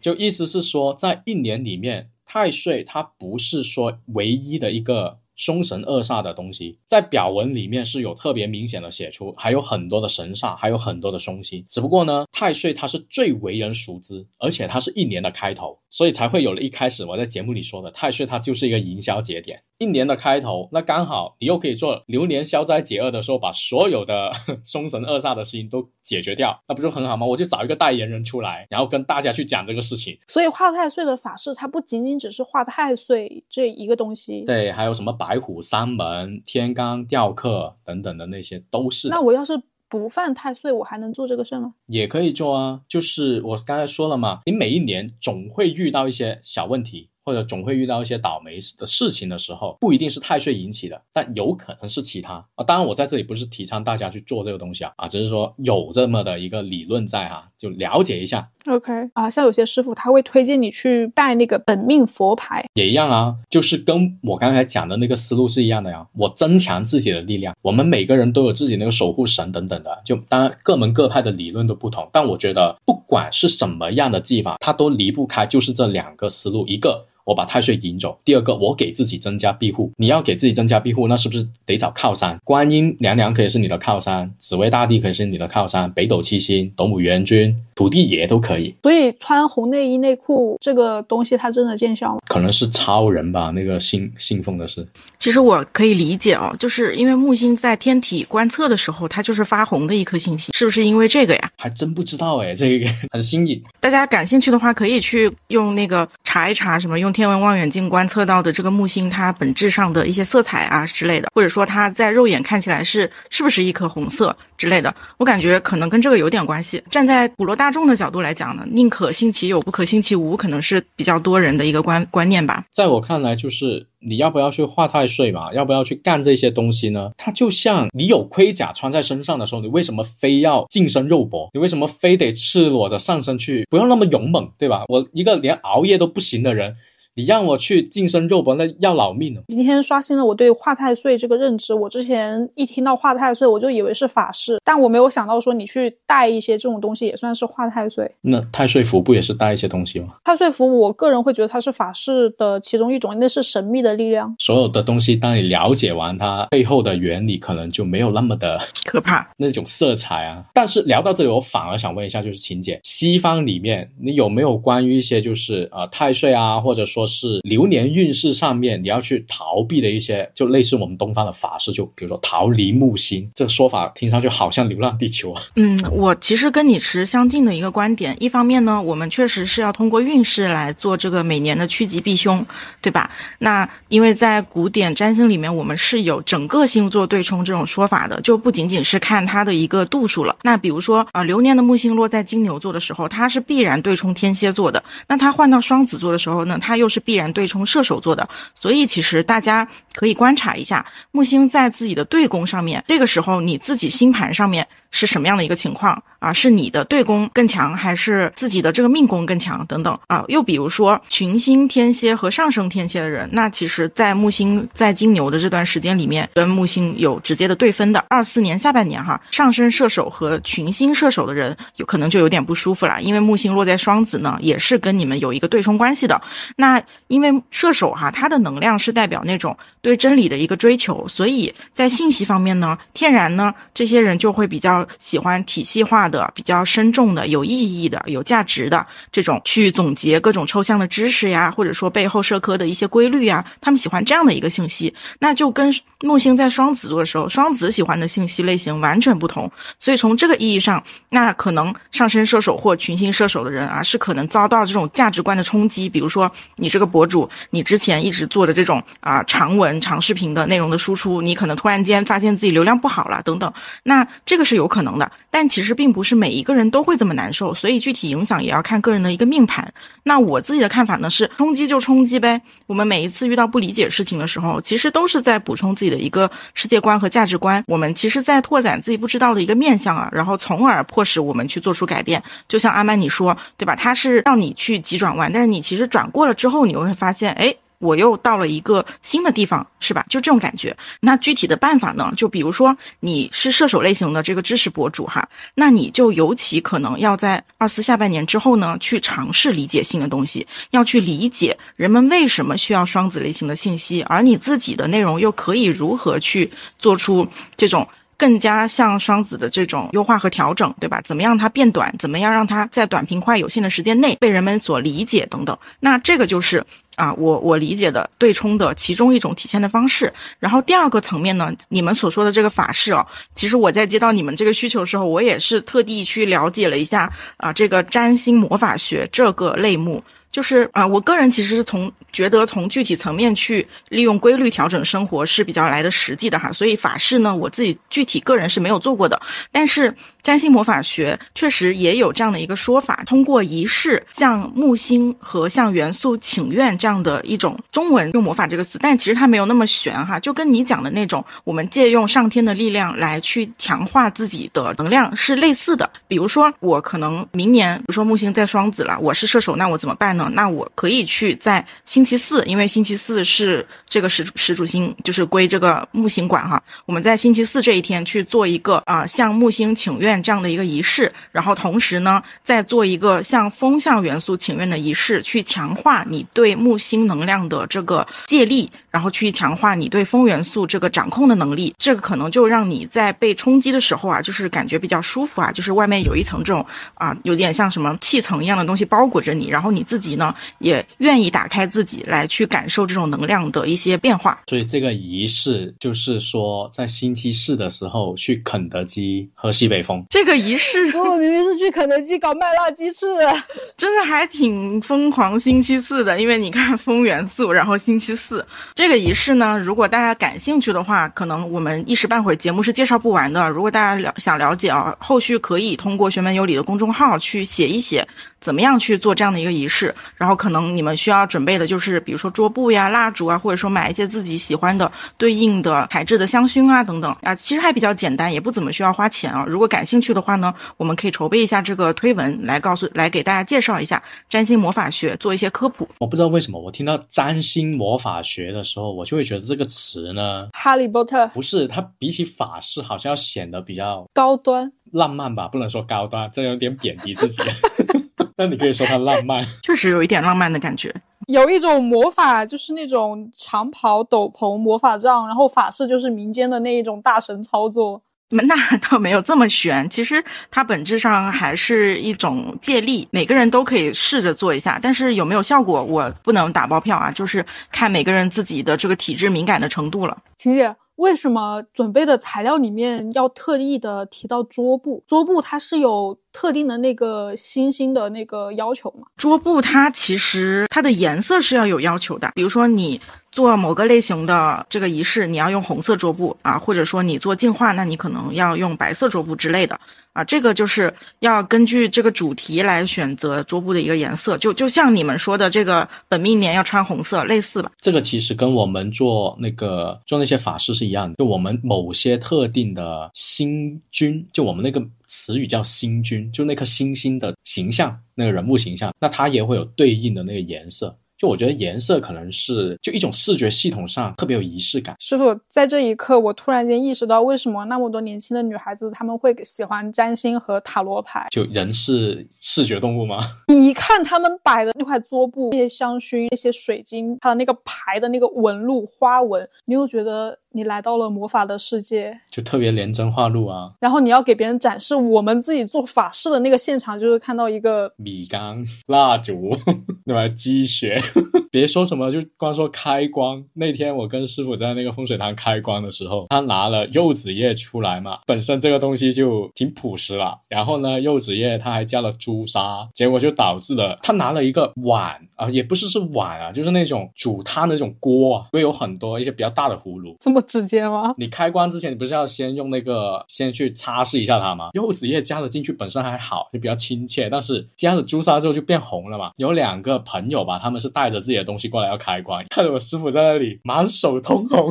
就意思是说，在一年里面，太岁它不是说唯一的一个。凶神恶煞的东西，在表文里面是有特别明显的写出，还有很多的神煞，还有很多的凶星。只不过呢，太岁它是最为人熟知，而且它是一年的开头，所以才会有了一开始我在节目里说的，太岁它就是一个营销节点。一年的开头，那刚好你又可以做流年消灾解厄的时候，把所有的 凶神恶煞的事情都解决掉，那不就很好吗？我就找一个代言人出来，然后跟大家去讲这个事情。所以画太岁的法事，它不仅仅只是画太岁这一个东西，对，还有什么白虎三门、天罡雕刻等等的那些都是。那我要是不犯太岁，我还能做这个事吗？也可以做啊，就是我刚才说了嘛，你每一年总会遇到一些小问题。或者总会遇到一些倒霉的事情的时候，不一定是太岁引起的，但有可能是其他啊。当然，我在这里不是提倡大家去做这个东西啊，啊，只是说有这么的一个理论在哈，就了解一下。OK 啊，像有些师傅他会推荐你去带那个本命佛牌，也一样啊，就是跟我刚才讲的那个思路是一样的呀。我增强自己的力量，我们每个人都有自己那个守护神等等的，就当然各门各派的理论都不同，但我觉得不管是什么样的技法，它都离不开就是这两个思路，一个。我把太岁引走。第二个，我给自己增加庇护。你要给自己增加庇护，那是不是得找靠山？观音娘娘可以是你的靠山，紫薇大帝可以是你的靠山，北斗七星、斗母元君、土地爷都可以。所以穿红内衣内裤这个东西，它真的见效吗？可能是超人吧，那个信信奉的是。其实我可以理解哦，就是因为木星在天体观测的时候，它就是发红的一颗星星，是不是因为这个呀？还真不知道哎，这个 很新颖。大家感兴趣的话，可以去用那个查一查，什么用。天文望远镜观测到的这个木星，它本质上的一些色彩啊之类的，或者说它在肉眼看起来是是不是一颗红色之类的，我感觉可能跟这个有点关系。站在普罗大。众的角度来讲呢，宁可信其有，不可信其无，可能是比较多人的一个观观念吧。在我看来，就是你要不要去化太岁嘛？要不要去干这些东西呢？它就像你有盔甲穿在身上的时候，你为什么非要近身肉搏？你为什么非得赤裸的上身去？不要那么勇猛，对吧？我一个连熬夜都不行的人。你让我去近身肉搏，那要老命了。今天刷新了我对化太岁这个认知。我之前一听到化太岁，我就以为是法事，但我没有想到说你去带一些这种东西也算是化太岁。那太岁符不也是带一些东西吗？太岁符，我个人会觉得它是法事的其中一种，那是神秘的力量。所有的东西，当你了解完它背后的原理，可能就没有那么的可怕，那种色彩啊。但是聊到这里，我反而想问一下，就是秦姐，西方里面你有没有关于一些就是呃太岁啊，或者说是流年？运势上面你要去逃避的一些，就类似我们东方的法师，就比如说逃离木星，这个说法听上去好像流浪地球啊。嗯，我其实跟你持相近的一个观点。一方面呢，我们确实是要通过运势来做这个每年的趋吉避凶，对吧？那因为在古典占星里面，我们是有整个星座对冲这种说法的，就不仅仅是看它的一个度数了。那比如说啊，流年的木星落在金牛座的时候，它是必然对冲天蝎座的；那它换到双子座的时候呢，它又是必然对冲。射手座的，所以其实大家可以观察一下木星在自己的对宫上面，这个时候你自己星盘上面是什么样的一个情况啊？是你的对宫更强，还是自己的这个命宫更强等等啊？又比如说群星天蝎和上升天蝎的人，那其实，在木星在金牛的这段时间里面，跟木星有直接的对分的。二四年下半年哈，上升射手和群星射手的人有可能就有点不舒服了，因为木星落在双子呢，也是跟你们有一个对冲关系的。那因为射手哈，它的能量是代表那种对真理的一个追求，所以在信息方面呢，天然呢，这些人就会比较喜欢体系化的、比较深重的、有意义的、有价值的这种去总结各种抽象的知识呀，或者说背后社科的一些规律呀，他们喜欢这样的一个信息。那就跟木星在双子座的时候，双子喜欢的信息类型完全不同。所以从这个意义上，那可能上升射手或群星射手的人啊，是可能遭到这种价值观的冲击。比如说你这个博主。你之前一直做的这种啊长文长视频的内容的输出，你可能突然间发现自己流量不好了等等，那这个是有可能的，但其实并不是每一个人都会这么难受，所以具体影响也要看个人的一个命盘。那我自己的看法呢是，冲击就冲击呗。我们每一次遇到不理解事情的时候，其实都是在补充自己的一个世界观和价值观。我们其实，在拓展自己不知道的一个面相啊，然后从而迫使我们去做出改变。就像阿曼你说，对吧？他是让你去急转弯，但是你其实转过了之后，你会发现，哎。我又到了一个新的地方，是吧？就这种感觉。那具体的办法呢？就比如说你是射手类型的这个知识博主哈，那你就尤其可能要在二四下半年之后呢，去尝试理解新的东西，要去理解人们为什么需要双子类型的信息，而你自己的内容又可以如何去做出这种。更加像双子的这种优化和调整，对吧？怎么样它变短？怎么样让它在短平快有限的时间内被人们所理解？等等。那这个就是啊，我我理解的对冲的其中一种体现的方式。然后第二个层面呢，你们所说的这个法式哦，其实我在接到你们这个需求的时候，我也是特地去了解了一下啊，这个占星魔法学这个类目。就是啊，我个人其实是从觉得从具体层面去利用规律调整生活是比较来的实际的哈，所以法事呢，我自己具体个人是没有做过的，但是占星魔法学确实也有这样的一个说法，通过仪式向木星和向元素请愿这样的一种中文用魔法这个词，但其实它没有那么玄哈，就跟你讲的那种我们借用上天的力量来去强化自己的能量是类似的。比如说我可能明年，比如说木星在双子了，我是射手，那我怎么办呢？那我可以去在星期四，因为星期四是这个时时主星，就是归这个木星管哈。我们在星期四这一天去做一个啊向木星请愿这样的一个仪式，然后同时呢再做一个向风向元素请愿的仪式，去强化你对木星能量的这个借力，然后去强化你对风元素这个掌控的能力。这个可能就让你在被冲击的时候啊，就是感觉比较舒服啊，就是外面有一层这种啊有点像什么气层一样的东西包裹着你，然后你自己。级呢，也愿意打开自己来去感受这种能量的一些变化。所以这个仪式就是说，在星期四的时候去肯德基喝西北风。这个仪式，我明明是去肯德基搞麦辣鸡翅，真的还挺疯狂。星期四的，因为你看风元素，然后星期四这个仪式呢，如果大家感兴趣的话，可能我们一时半会节目是介绍不完的。如果大家了想了解啊，后续可以通过学门有理的公众号去写一写。怎么样去做这样的一个仪式？然后可能你们需要准备的就是，比如说桌布呀、蜡烛啊，或者说买一些自己喜欢的对应的材质的香薰啊等等啊，其实还比较简单，也不怎么需要花钱啊。如果感兴趣的话呢，我们可以筹备一下这个推文，来告诉来给大家介绍一下占星魔法学，做一些科普。我不知道为什么我听到占星魔法学的时候，我就会觉得这个词呢，哈利波特不是它比起法式，好像要显得比较高端、浪漫吧？不能说高端，这有点贬低自己。那你可以说它浪漫，确实有一点浪漫的感觉。有一种魔法，就是那种长袍、斗篷、魔法杖，然后法式就是民间的那一种大神操作。那倒没有这么玄，其实它本质上还是一种借力，每个人都可以试着做一下，但是有没有效果，我不能打包票啊，就是看每个人自己的这个体质敏感的程度了。晴姐。为什么准备的材料里面要特意的提到桌布？桌布它是有特定的那个星星的那个要求吗？桌布它其实它的颜色是要有要求的，比如说你。做某个类型的这个仪式，你要用红色桌布啊，或者说你做净化，那你可能要用白色桌布之类的啊。这个就是要根据这个主题来选择桌布的一个颜色，就就像你们说的这个本命年要穿红色类似吧。这个其实跟我们做那个做那些法事是一样的，就我们某些特定的星君，就我们那个词语叫星君，就那颗星星的形象，那个人物形象，那它也会有对应的那个颜色。就我觉得颜色可能是就一种视觉系统上特别有仪式感。师傅，在这一刻，我突然间意识到，为什么那么多年轻的女孩子她们会喜欢占星和塔罗牌？就人是视觉动物吗？你 一看他们摆的那块桌布、那些香薰、那些水晶，它的那个牌的那个纹路、花纹，你又觉得。你来到了魔法的世界，就特别连真化路啊。然后你要给别人展示我们自己做法事的那个现场，就是看到一个米缸、蜡烛，对吧？积雪，别说什么，就光说开光。那天我跟师傅在那个风水堂开光的时候，他拿了柚子叶出来嘛，本身这个东西就挺朴实了。然后呢，柚子叶他还加了朱砂，结果就导致了他拿了一个碗啊，也不是是碗啊，就是那种煮汤那种锅啊，因为有很多一些比较大的葫芦，这么。直接吗？你开关之前，你不是要先用那个先去擦拭一下它吗？柚子叶加了进去本身还好，就比较亲切，但是加了朱砂之后就变红了嘛。有两个朋友吧，他们是带着自己的东西过来要开关，看着我师傅在那里满手通红。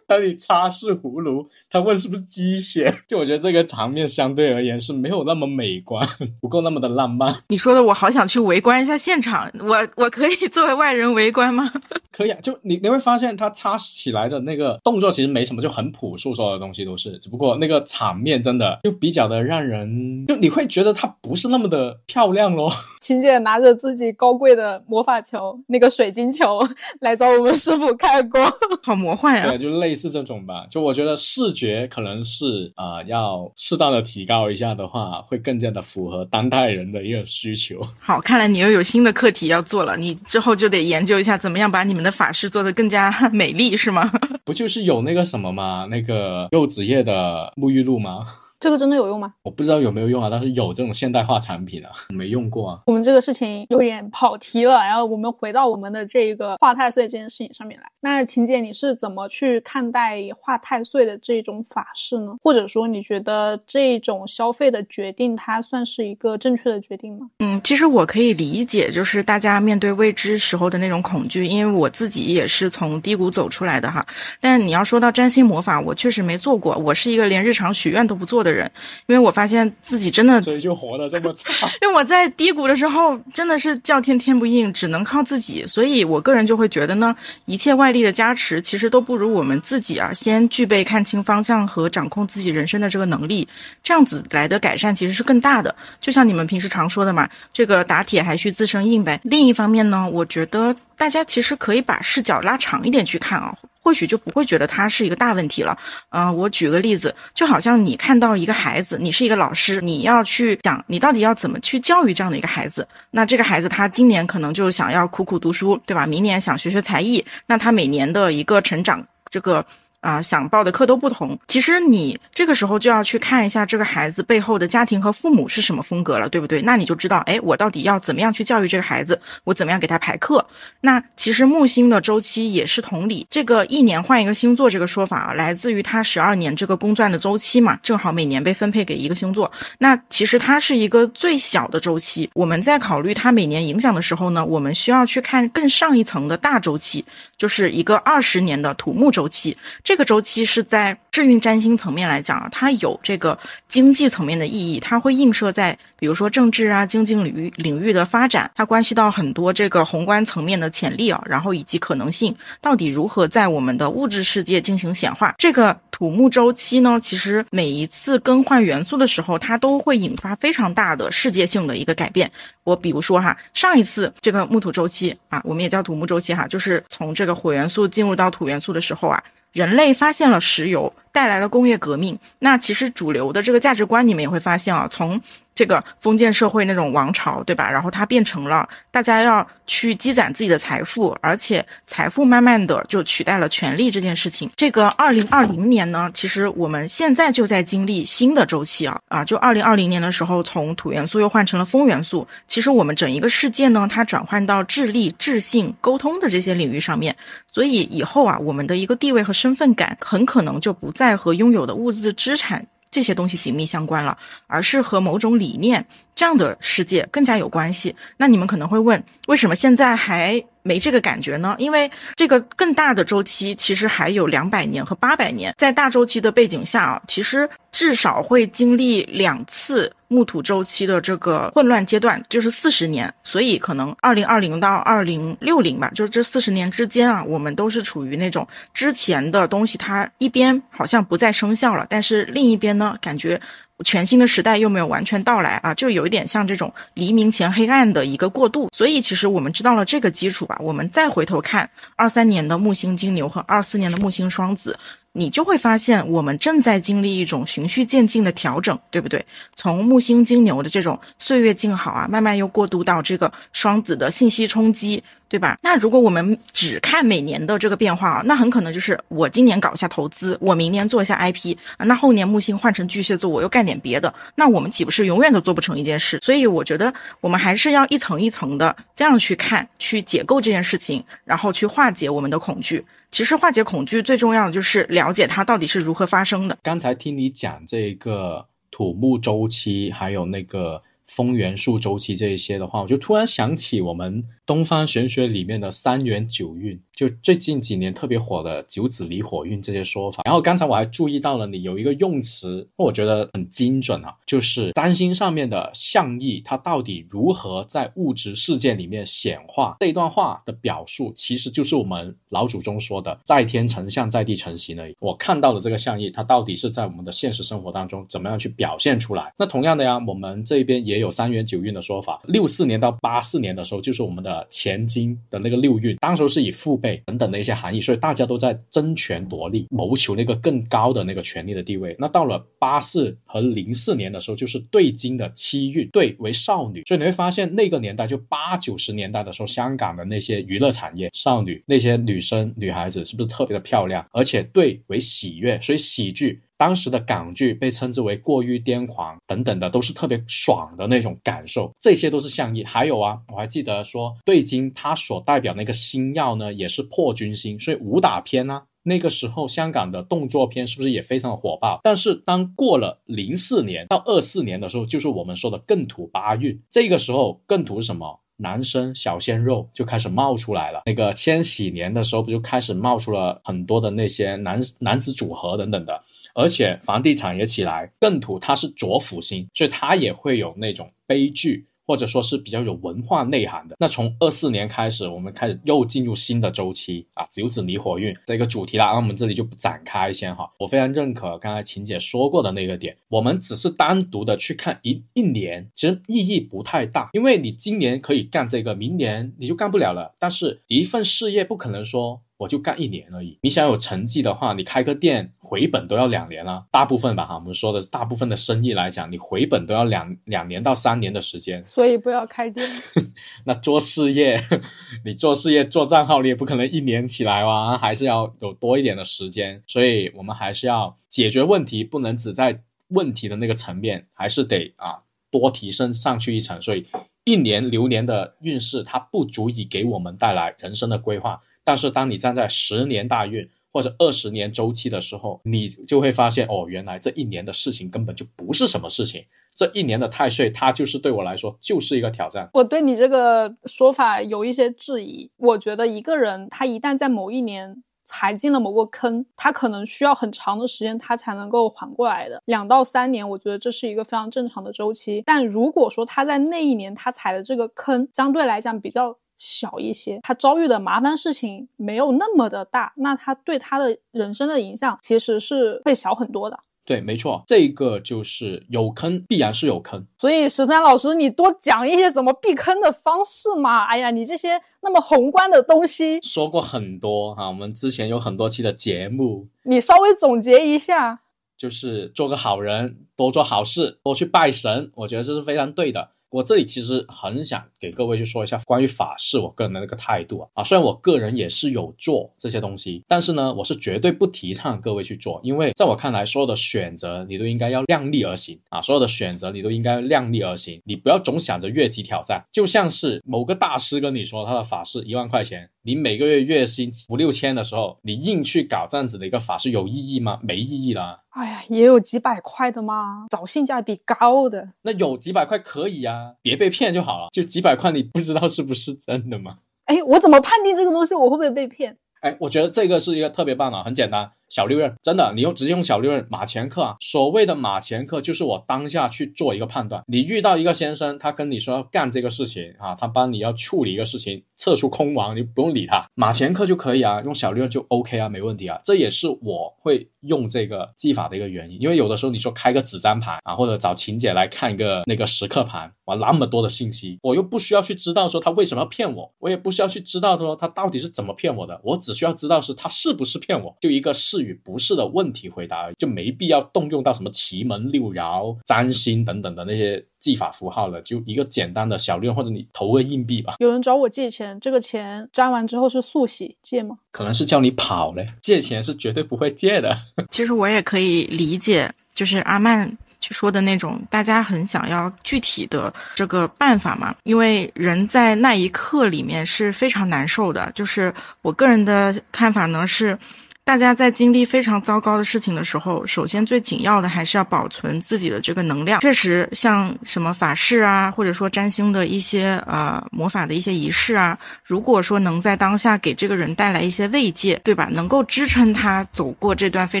那里擦拭葫芦，他问是不是鸡血？就我觉得这个场面相对而言是没有那么美观，不够那么的浪漫。你说的我好想去围观一下现场，我我可以作为外人围观吗？可以啊，就你你会发现他擦起来的那个动作其实没什么，就很朴素，所有的东西都是，只不过那个场面真的就比较的让人，就你会觉得它不是那么的漂亮咯。琴姐拿着自己高贵的魔法球，那个水晶球来找我们师傅开光，好魔幻呀！对，就类似。是这种吧，就我觉得视觉可能是啊，要适当的提高一下的话，会更加的符合当代人的一个需求。好，看来你又有新的课题要做了，你之后就得研究一下怎么样把你们的法式做得更加 美丽，是吗？不就是有那个什么吗？那个柚子叶的沐浴露吗？这个真的有用吗？我不知道有没有用啊，但是有这种现代化产品啊，没用过啊。我们这个事情有点跑题了，然后我们回到我们的这一个化太岁这件事情上面来。那秦姐，你是怎么去看待化太岁的这种法事呢？或者说，你觉得这种消费的决定，它算是一个正确的决定吗？嗯，其实我可以理解，就是大家面对未知时候的那种恐惧，因为我自己也是从低谷走出来的哈。但你要说到占星魔法，我确实没做过，我是一个连日常许愿都不做的。的人，因为我发现自己真的，所以就活得这么差。因为我在低谷的时候，真的是叫天天不应，只能靠自己。所以我个人就会觉得呢，一切外力的加持，其实都不如我们自己啊，先具备看清方向和掌控自己人生的这个能力，这样子来的改善其实是更大的。就像你们平时常说的嘛，这个打铁还需自身硬呗。另一方面呢，我觉得大家其实可以把视角拉长一点去看啊。或许就不会觉得它是一个大问题了。啊，我举个例子，就好像你看到一个孩子，你是一个老师，你要去想你到底要怎么去教育这样的一个孩子。那这个孩子他今年可能就想要苦苦读书，对吧？明年想学学才艺，那他每年的一个成长，这个。啊，想报的课都不同。其实你这个时候就要去看一下这个孩子背后的家庭和父母是什么风格了，对不对？那你就知道，哎，我到底要怎么样去教育这个孩子，我怎么样给他排课。那其实木星的周期也是同理，这个一年换一个星座这个说法啊，来自于它十二年这个公转的周期嘛，正好每年被分配给一个星座。那其实它是一个最小的周期。我们在考虑它每年影响的时候呢，我们需要去看更上一层的大周期，就是一个二十年的土木周期。这个周期是在智运占星层面来讲啊，它有这个经济层面的意义，它会映射在比如说政治啊、经济领域领域的发展，它关系到很多这个宏观层面的潜力啊，然后以及可能性到底如何在我们的物质世界进行显化。这个土木周期呢，其实每一次更换元素的时候，它都会引发非常大的世界性的一个改变。我比如说哈，上一次这个木土周期啊，我们也叫土木周期哈，就是从这个火元素进入到土元素的时候啊。人类发现了石油。带来了工业革命，那其实主流的这个价值观，你们也会发现啊，从这个封建社会那种王朝，对吧？然后它变成了大家要去积攒自己的财富，而且财富慢慢的就取代了权力这件事情。这个二零二零年呢，其实我们现在就在经历新的周期啊啊！就二零二零年的时候，从土元素又换成了风元素，其实我们整一个世界呢，它转换到智力、智性、沟通的这些领域上面，所以以后啊，我们的一个地位和身份感很可能就不。在和拥有的物质资产这些东西紧密相关了，而是和某种理念这样的世界更加有关系。那你们可能会问，为什么现在还？没这个感觉呢，因为这个更大的周期其实还有两百年和八百年，在大周期的背景下啊，其实至少会经历两次木土周期的这个混乱阶段，就是四十年。所以可能二零二零到二零六零吧，就是这四十年之间啊，我们都是处于那种之前的东西它一边好像不再生效了，但是另一边呢，感觉。全新的时代又没有完全到来啊，就有一点像这种黎明前黑暗的一个过渡。所以其实我们知道了这个基础吧，我们再回头看二三年的木星金牛和二四年的木星双子。你就会发现，我们正在经历一种循序渐进的调整，对不对？从木星金牛的这种岁月静好啊，慢慢又过渡到这个双子的信息冲击，对吧？那如果我们只看每年的这个变化啊，那很可能就是我今年搞一下投资，我明年做一下 IP 啊，那后年木星换成巨蟹座，我又干点别的，那我们岂不是永远都做不成一件事？所以我觉得我们还是要一层一层的这样去看，去解构这件事情，然后去化解我们的恐惧。其实化解恐惧最重要的就是了解它到底是如何发生的。刚才听你讲这个土木周期，还有那个风元素周期这一些的话，我就突然想起我们。东方玄学里面的三元九运，就最近几年特别火的九紫离火运这些说法。然后刚才我还注意到了你有一个用词，我觉得很精准啊，就是占星上面的象意，它到底如何在物质世界里面显化？这一段话的表述，其实就是我们老祖宗说的“在天成象，在地成形”而已。我看到的这个象意，它到底是在我们的现实生活当中怎么样去表现出来？那同样的呀，我们这边也有三元九运的说法。六四年到八四年的时候，就是我们的。前金的那个六运，当时是以父辈等等的一些含义，所以大家都在争权夺利，谋求那个更高的那个权力的地位。那到了八四和零四年的时候，就是对金的七运，对为少女，所以你会发现那个年代就八九十年代的时候，香港的那些娱乐产业，少女那些女生女孩子是不是特别的漂亮？而且对为喜悦，所以喜剧。当时的港剧被称之为过于癫狂等等的，都是特别爽的那种感受，这些都是象意。还有啊，我还记得说对金它所代表那个星耀呢，也是破军星，所以武打片呢，那个时候香港的动作片是不是也非常的火爆？但是当过了零四年到二四年的时候，就是我们说的更土八运，这个时候更土是什么？男生小鲜肉就开始冒出来了。那个千禧年的时候，不就开始冒出了很多的那些男男子组合等等的。而且房地产也起来，艮土它是左辅星，所以它也会有那种悲剧，或者说是比较有文化内涵的。那从二四年开始，我们开始又进入新的周期啊，九子离火运这个主题了。那我们这里就不展开先哈。我非常认可刚才晴姐说过的那个点，我们只是单独的去看一一年，其实意义不太大，因为你今年可以干这个，明年你就干不了了。但是一份事业不可能说。我就干一年而已。你想有成绩的话，你开个店回本都要两年啊，大部分吧哈，我们说的大部分的生意来讲，你回本都要两两年到三年的时间。所以不要开店。那做事业，你做事业做账号，你也不可能一年起来哇，还是要有多一点的时间。所以我们还是要解决问题，不能只在问题的那个层面，还是得啊多提升上去一层。所以一年流年的运势，它不足以给我们带来人生的规划。但是当你站在十年大运或者二十年周期的时候，你就会发现哦，原来这一年的事情根本就不是什么事情。这一年的太岁，它就是对我来说就是一个挑战。我对你这个说法有一些质疑。我觉得一个人他一旦在某一年踩进了某个坑，他可能需要很长的时间，他才能够缓过来的。两到三年，我觉得这是一个非常正常的周期。但如果说他在那一年他踩的这个坑相对来讲比较小一些，他遭遇的麻烦事情没有那么的大，那他对他的人生的影响其实是会小很多的。对，没错，这个就是有坑，必然是有坑。所以十三老师，你多讲一些怎么避坑的方式嘛？哎呀，你这些那么宏观的东西说过很多哈，我们之前有很多期的节目，你稍微总结一下，就是做个好人，多做好事，多去拜神，我觉得这是非常对的。我这里其实很想给各位去说一下关于法事我个人的那个态度啊。啊，虽然我个人也是有做这些东西，但是呢，我是绝对不提倡各位去做，因为在我看来，所有的选择你都应该要量力而行啊，所有的选择你都应该量力而行，你不要总想着越级挑战，就像是某个大师跟你说他的法事一万块钱，你每个月月薪五六千的时候，你硬去搞这样子的一个法是有意义吗？没意义啦。哎呀，也有几百块的嘛，找性价比高的。那有几百块可以啊，别被骗就好了。就几百块，你不知道是不是真的吗？哎，我怎么判定这个东西我会不会被骗？哎，我觉得这个是一个特别棒的，很简单。小利润，真的，你用直接用小利润马前课啊。所谓的马前课，就是我当下去做一个判断。你遇到一个先生，他跟你说要干这个事情啊，他帮你要处理一个事情，撤出空亡，你不用理他，马前课就可以啊，用小利润就 OK 啊，没问题啊。这也是我会用这个技法的一个原因，因为有的时候你说开个纸张盘啊，或者找琴姐来看一个那个时刻盘，哇，那么多的信息，我又不需要去知道说他为什么要骗我，我也不需要去知道说他到底是怎么骗我的，我只需要知道是他是不是骗我，就一个是与不是的问题回答，就没必要动用到什么奇门六爻、占星等等的那些技法符号了，就一个简单的小六或者你投个硬币吧。有人找我借钱，这个钱占完之后是速洗借吗？可能是叫你跑嘞，借钱是绝对不会借的。其实我也可以理解，就是阿曼去说的那种，大家很想要具体的这个办法嘛，因为人在那一刻里面是非常难受的。就是我个人的看法呢是。大家在经历非常糟糕的事情的时候，首先最紧要的还是要保存自己的这个能量。确实，像什么法事啊，或者说占星的一些呃魔法的一些仪式啊，如果说能在当下给这个人带来一些慰藉，对吧？能够支撑他走过这段非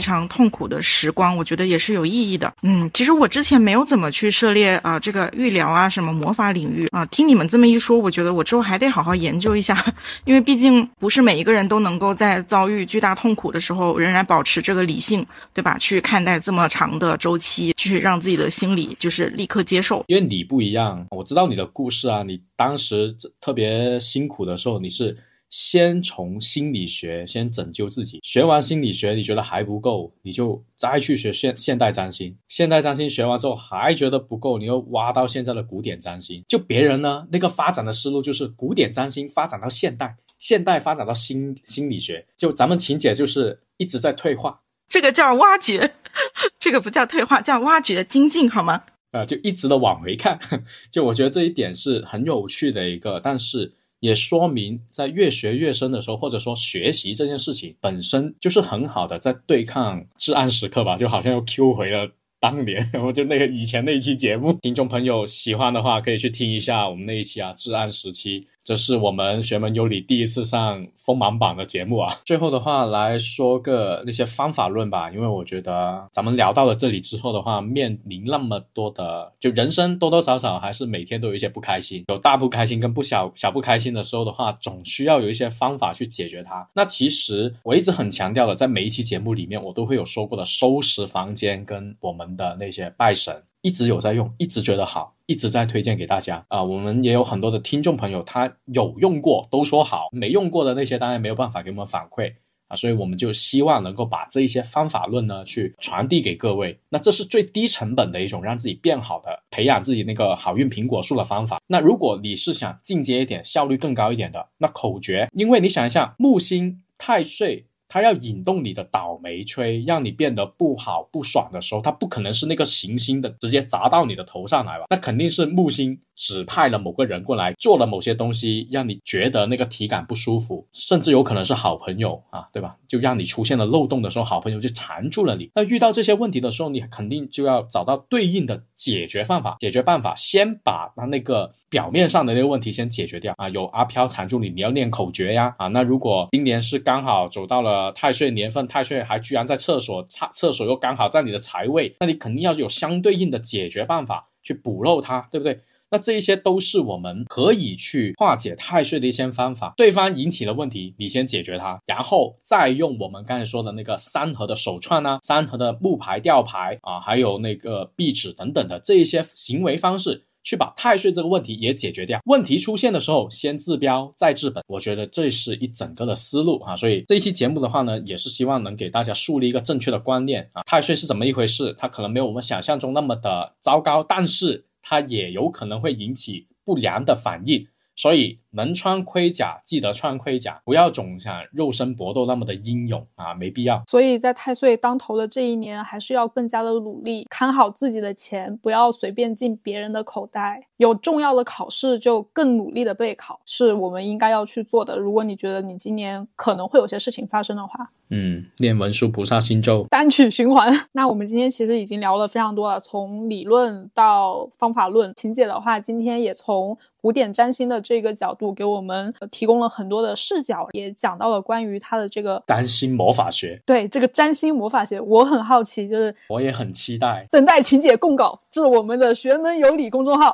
常痛苦的时光，我觉得也是有意义的。嗯，其实我之前没有怎么去涉猎啊这个预疗啊什么魔法领域啊，听你们这么一说，我觉得我之后还得好好研究一下，因为毕竟不是每一个人都能够在遭遇巨大痛苦的。时候仍然保持这个理性，对吧？去看待这么长的周期，去让自己的心理就是立刻接受。因为你不一样，我知道你的故事啊。你当时特别辛苦的时候，你是先从心理学先拯救自己，学完心理学你觉得还不够，你就再去学现现代占星。现代占星学完之后还觉得不够，你又挖到现在的古典占星。就别人呢，那个发展的思路就是古典占星发展到现代。现代发展到心心理学，就咱们情节就是一直在退化，这个叫挖掘，这个不叫退化，叫挖掘精进，好吗？啊，就一直的往回看，就我觉得这一点是很有趣的一个，但是也说明在越学越深的时候，或者说学习这件事情本身就是很好的在对抗至暗时刻吧，就好像又 Q 回了当年，我就那个以前那一期节目，听众朋友喜欢的话可以去听一下我们那一期啊，至暗时期。这是我们学门有理第一次上锋芒榜的节目啊！最后的话来说个那些方法论吧，因为我觉得咱们聊到了这里之后的话，面临那么多的，就人生多多少少还是每天都有一些不开心，有大不开心跟不小小不开心的时候的话，总需要有一些方法去解决它。那其实我一直很强调的，在每一期节目里面，我都会有说过的收拾房间跟我们的那些拜神。一直有在用，一直觉得好，一直在推荐给大家啊。我们也有很多的听众朋友，他有用过都说好，没用过的那些当然没有办法给我们反馈。啊，所以我们就希望能够把这一些方法论呢，去传递给各位。那这是最低成本的一种让自己变好的、培养自己那个好运苹果树的方法。那如果你是想进阶一点、效率更高一点的，那口诀，因为你想一下，木星太岁。它要引动你的倒霉吹，让你变得不好不爽的时候，它不可能是那个行星的直接砸到你的头上来吧？那肯定是木星指派了某个人过来做了某些东西，让你觉得那个体感不舒服，甚至有可能是好朋友啊，对吧？就让你出现了漏洞的时候，好朋友就缠住了你。那遇到这些问题的时候，你肯定就要找到对应的解决方法。解决办法，先把它那个。表面上的那个问题先解决掉啊，有阿飘缠住你，你要念口诀呀啊。那如果今年是刚好走到了太岁年份，太岁还居然在厕所，厕厕所又刚好在你的财位，那你肯定要有相对应的解决办法去补漏它，对不对？那这一些都是我们可以去化解太岁的一些方法。对方引起了问题，你先解决它，然后再用我们刚才说的那个三合的手串啊，三合的木牌吊牌啊，还有那个壁纸等等的这一些行为方式。去把太岁这个问题也解决掉。问题出现的时候，先治标再治本。我觉得这是一整个的思路啊。所以这一期节目的话呢，也是希望能给大家树立一个正确的观念啊。太岁是怎么一回事？它可能没有我们想象中那么的糟糕，但是它也有可能会引起不良的反应。所以能穿盔甲，记得穿盔甲，不要总想肉身搏斗那么的英勇啊，没必要。所以在太岁当头的这一年，还是要更加的努力，看好自己的钱，不要随便进别人的口袋。有重要的考试就更努力的备考，是我们应该要去做的。如果你觉得你今年可能会有些事情发生的话，嗯，念文殊菩萨心咒，单曲循环。那我们今天其实已经聊了非常多了，从理论到方法论。晴姐的话，今天也从古典占星的这个角度给我们提供了很多的视角，也讲到了关于他的这个占星魔法学。对这个占星魔法学，我很好奇，就是我也很期待，等待晴姐供稿至我们的学门有理公众号。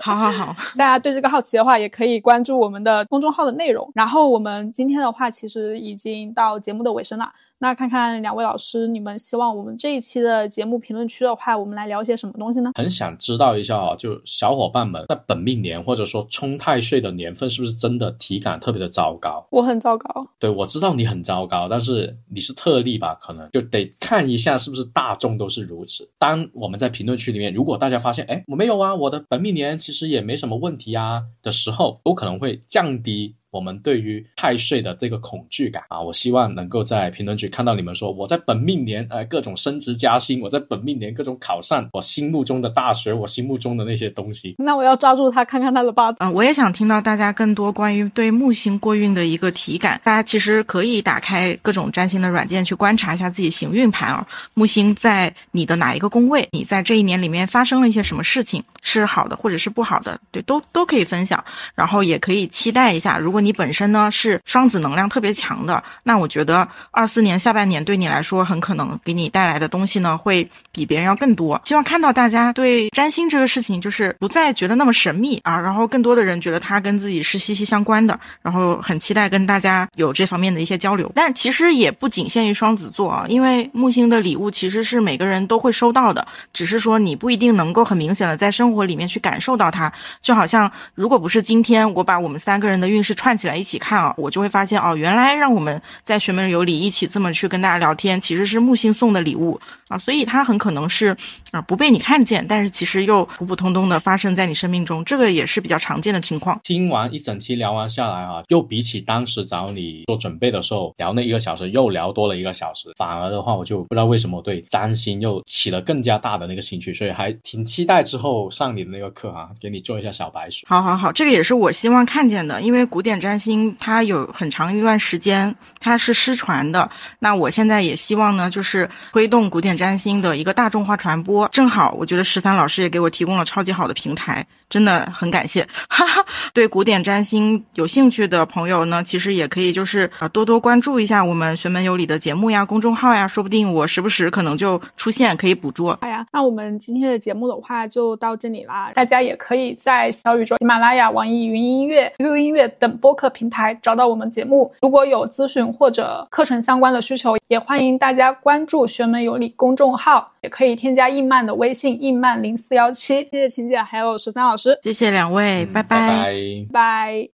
好 好好，大家对这个好奇的话，也可以关注我们的公众号的内容。然后我们今天的话，其实已经到节目的尾声了。那看看两位老师，你们希望我们这一期的节目评论区的话，我们来聊些什么东西呢？很想知道一下啊，就小伙伴们在本命年或者说冲太岁的年份，是不是真的体感特别的糟糕？我很糟糕。对，我知道你很糟糕，但是你是特例吧？可能就得看一下是不是大众都是如此。当我们在评论区里面，如果大家发现，哎，我没有啊，我的本命年其实也没什么问题啊的时候，有可能会降低。我们对于太岁的这个恐惧感啊，我希望能够在评论区看到你们说我在本命年呃各种升职加薪，我在本命年各种考上我心目中的大学，我心目中的那些东西。那我要抓住他看看他的八字啊！我也想听到大家更多关于对木星过运的一个体感。大家其实可以打开各种占星的软件去观察一下自己行运盘啊，木星在你的哪一个宫位？你在这一年里面发生了一些什么事情？是好的或者是不好的？对，都都可以分享，然后也可以期待一下，如果如果。你本身呢是双子能量特别强的，那我觉得二四年下半年对你来说，很可能给你带来的东西呢会比别人要更多。希望看到大家对占星这个事情，就是不再觉得那么神秘啊，然后更多的人觉得它跟自己是息息相关的，然后很期待跟大家有这方面的一些交流。但其实也不仅限于双子座啊，因为木星的礼物其实是每个人都会收到的，只是说你不一定能够很明显的在生活里面去感受到它。就好像如果不是今天我把我们三个人的运势串。起来一起看啊，我就会发现哦，原来让我们在学门有礼一起这么去跟大家聊天，其实是木星送的礼物啊，所以它很可能是啊不被你看见，但是其实又普普通通的发生在你生命中，这个也是比较常见的情况。听完一整期聊完下来啊，又比起当时找你做准备的时候聊那一个小时，又聊多了一个小时，反而的话，我就不知道为什么对占星又起了更加大的那个兴趣，所以还挺期待之后上你的那个课啊，给你做一下小白鼠。好好好，这个也是我希望看见的，因为古典。占星它有很长一段时间它是失传的，那我现在也希望呢，就是推动古典占星的一个大众化传播。正好我觉得十三老师也给我提供了超级好的平台，真的很感谢。哈哈，对古典占星有兴趣的朋友呢，其实也可以就是啊多多关注一下我们学门有理的节目呀、公众号呀，说不定我时不时可能就出现可以捕捉。哎呀，那我们今天的节目的话就到这里啦，大家也可以在小宇宙、喜马拉雅、网易云音乐、QQ 音乐等播。客平台找到我们节目。如果有咨询或者课程相关的需求，也欢迎大家关注“学门有理”公众号，也可以添加易曼的微信“易曼零四幺七”。谢谢秦姐，还有十三老师，谢谢两位，嗯拜拜拜拜。